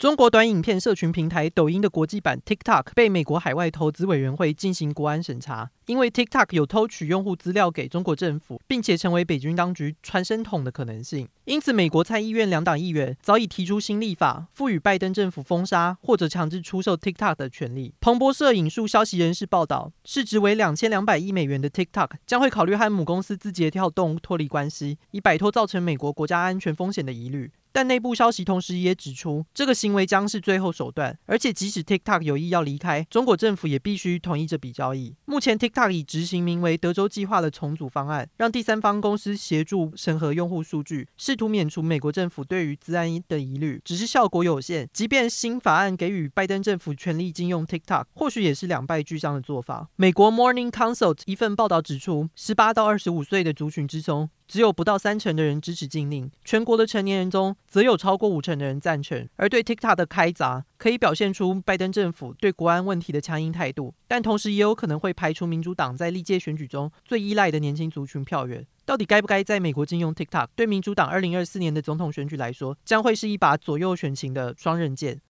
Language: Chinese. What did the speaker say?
中国短影片社群平台抖音的国际版 TikTok 被美国海外投资委员会进行国安审查，因为 TikTok 有偷取用户资料给中国政府，并且成为北京当局传声筒的可能性。因此，美国参议院两党议员早已提出新立法，赋予拜登政府封杀或者强制出售 TikTok 的权利。彭博社引述消息人士报道，市值为两千两百亿美元的 TikTok 将会考虑和母公司字节跳动脱离关系，以摆脱造成美国国家安全风险的疑虑。但内部消息同时也指出，这个行为将是最后手段，而且即使 TikTok 有意要离开，中国政府也必须同意这笔交易。目前 TikTok 已执行名为“德州计划”的重组方案，让第三方公司协助审核用户数据，试图免除美国政府对于资安的疑虑。只是效果有限，即便新法案给予拜登政府权力禁用 TikTok，或许也是两败俱伤的做法。美国 Morning Consult 一份报道指出，十八到二十五岁的族群之中，只有不到三成的人支持禁令，全国的成年人中，则有超过五成的人赞成。而对 TikTok 的开闸，可以表现出拜登政府对国安问题的强硬态度，但同时也有可能会排除民主党在历届选举中最依赖的年轻族群票源。到底该不该在美国禁用 TikTok？对民主党二零二四年的总统选举来说，将会是一把左右选情的双刃剑。